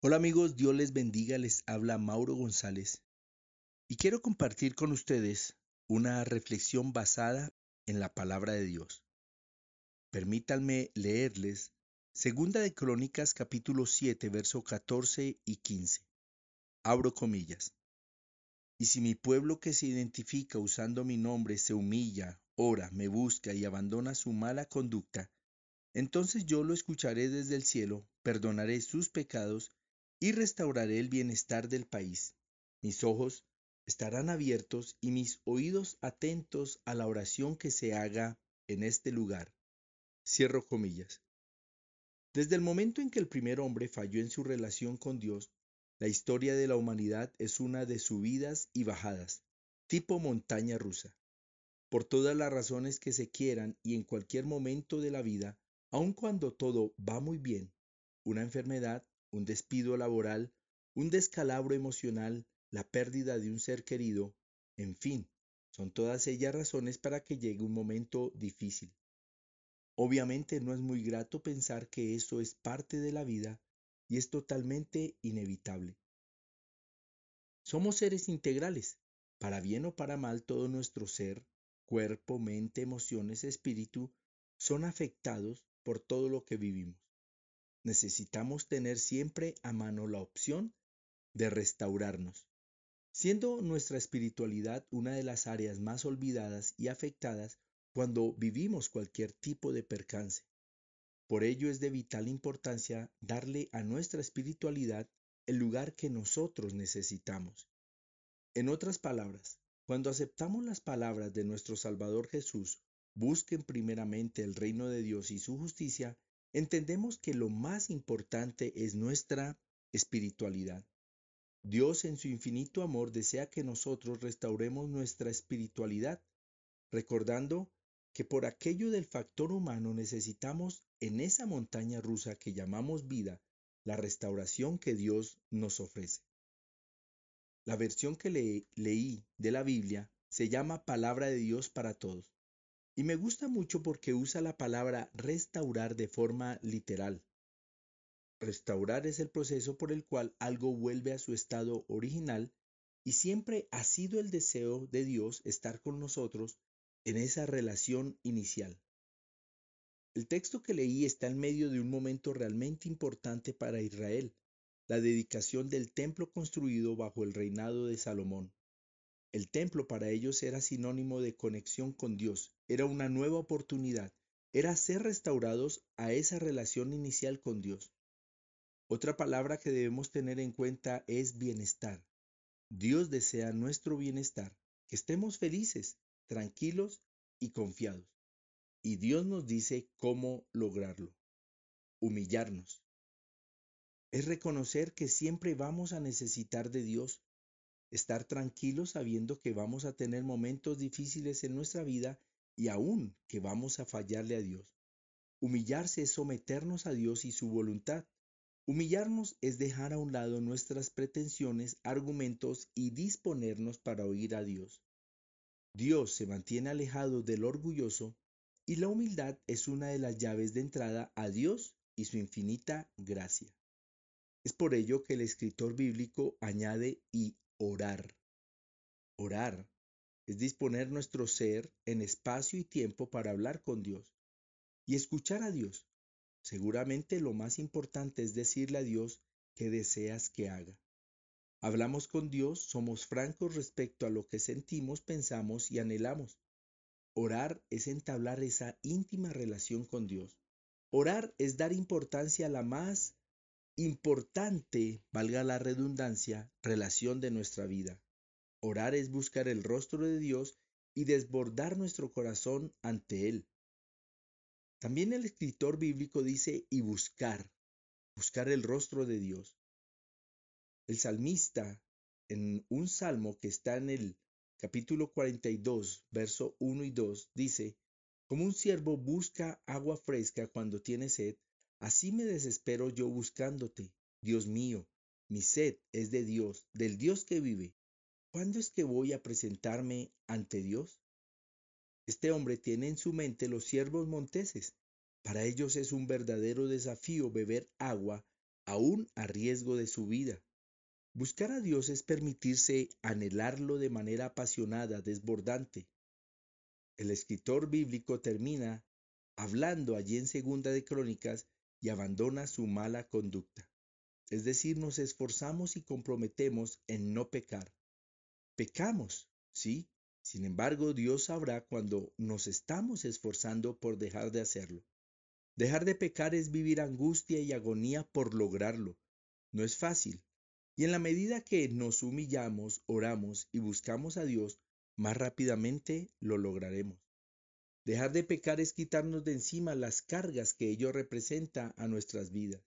Hola amigos, Dios les bendiga, les habla Mauro González y quiero compartir con ustedes una reflexión basada en la palabra de Dios. Permítanme leerles Segunda de Crónicas capítulo 7 verso 14 y 15. Abro comillas. Y si mi pueblo que se identifica usando mi nombre se humilla, ora, me busca y abandona su mala conducta, entonces yo lo escucharé desde el cielo, perdonaré sus pecados y restauraré el bienestar del país. Mis ojos estarán abiertos y mis oídos atentos a la oración que se haga en este lugar. Cierro comillas. Desde el momento en que el primer hombre falló en su relación con Dios, la historia de la humanidad es una de subidas y bajadas, tipo montaña rusa. Por todas las razones que se quieran y en cualquier momento de la vida, aun cuando todo va muy bien, una enfermedad, un despido laboral, un descalabro emocional, la pérdida de un ser querido, en fin, son todas ellas razones para que llegue un momento difícil. Obviamente no es muy grato pensar que eso es parte de la vida y es totalmente inevitable. Somos seres integrales. Para bien o para mal, todo nuestro ser, cuerpo, mente, emociones, espíritu, son afectados por todo lo que vivimos necesitamos tener siempre a mano la opción de restaurarnos, siendo nuestra espiritualidad una de las áreas más olvidadas y afectadas cuando vivimos cualquier tipo de percance. Por ello es de vital importancia darle a nuestra espiritualidad el lugar que nosotros necesitamos. En otras palabras, cuando aceptamos las palabras de nuestro Salvador Jesús, busquen primeramente el reino de Dios y su justicia, entendemos que lo más importante es nuestra espiritualidad. Dios en su infinito amor desea que nosotros restauremos nuestra espiritualidad, recordando que por aquello del factor humano necesitamos en esa montaña rusa que llamamos vida la restauración que Dios nos ofrece. La versión que leí de la Biblia se llama Palabra de Dios para Todos. Y me gusta mucho porque usa la palabra restaurar de forma literal. Restaurar es el proceso por el cual algo vuelve a su estado original y siempre ha sido el deseo de Dios estar con nosotros en esa relación inicial. El texto que leí está en medio de un momento realmente importante para Israel, la dedicación del templo construido bajo el reinado de Salomón. El templo para ellos era sinónimo de conexión con Dios, era una nueva oportunidad, era ser restaurados a esa relación inicial con Dios. Otra palabra que debemos tener en cuenta es bienestar. Dios desea nuestro bienestar, que estemos felices, tranquilos y confiados. Y Dios nos dice cómo lograrlo. Humillarnos. Es reconocer que siempre vamos a necesitar de Dios estar tranquilos sabiendo que vamos a tener momentos difíciles en nuestra vida y aún que vamos a fallarle a Dios. Humillarse es someternos a Dios y su voluntad. Humillarnos es dejar a un lado nuestras pretensiones, argumentos y disponernos para oír a Dios. Dios se mantiene alejado del orgulloso y la humildad es una de las llaves de entrada a Dios y su infinita gracia. Es por ello que el escritor bíblico añade y orar. Orar es disponer nuestro ser en espacio y tiempo para hablar con Dios y escuchar a Dios. Seguramente lo más importante es decirle a Dios qué deseas que haga. Hablamos con Dios, somos francos respecto a lo que sentimos, pensamos y anhelamos. Orar es entablar esa íntima relación con Dios. Orar es dar importancia a la más importante, valga la redundancia, relación de nuestra vida. Orar es buscar el rostro de Dios y desbordar nuestro corazón ante Él. También el escritor bíblico dice y buscar, buscar el rostro de Dios. El salmista, en un salmo que está en el capítulo 42, verso 1 y 2, dice, como un siervo busca agua fresca cuando tiene sed, Así me desespero yo buscándote, Dios mío, mi sed es de Dios, del Dios que vive. ¿Cuándo es que voy a presentarme ante Dios? Este hombre tiene en su mente los siervos monteses. Para ellos es un verdadero desafío beber agua aún a riesgo de su vida. Buscar a Dios es permitirse anhelarlo de manera apasionada, desbordante. El escritor bíblico termina hablando allí en Segunda de Crónicas y abandona su mala conducta. Es decir, nos esforzamos y comprometemos en no pecar. Pecamos, sí, sin embargo, Dios sabrá cuando nos estamos esforzando por dejar de hacerlo. Dejar de pecar es vivir angustia y agonía por lograrlo. No es fácil. Y en la medida que nos humillamos, oramos y buscamos a Dios, más rápidamente lo lograremos. Dejar de pecar es quitarnos de encima las cargas que ello representa a nuestras vidas.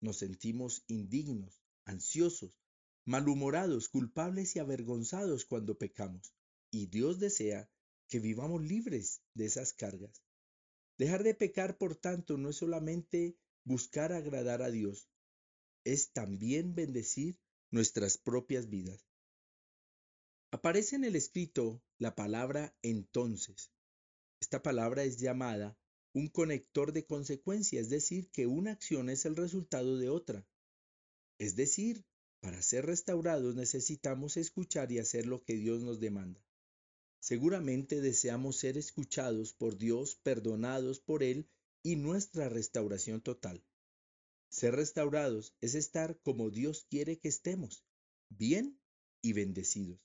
Nos sentimos indignos, ansiosos, malhumorados, culpables y avergonzados cuando pecamos. Y Dios desea que vivamos libres de esas cargas. Dejar de pecar, por tanto, no es solamente buscar agradar a Dios, es también bendecir nuestras propias vidas. Aparece en el escrito la palabra entonces. Esta palabra es llamada un conector de consecuencia, es decir, que una acción es el resultado de otra. Es decir, para ser restaurados necesitamos escuchar y hacer lo que Dios nos demanda. Seguramente deseamos ser escuchados por Dios, perdonados por Él y nuestra restauración total. Ser restaurados es estar como Dios quiere que estemos, bien y bendecidos.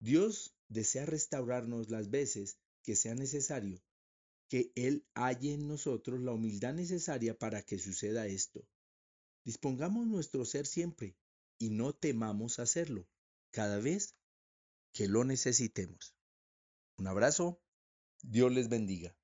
Dios desea restaurarnos las veces que sea necesario, que Él halle en nosotros la humildad necesaria para que suceda esto. Dispongamos nuestro ser siempre y no temamos hacerlo, cada vez que lo necesitemos. Un abrazo. Dios les bendiga.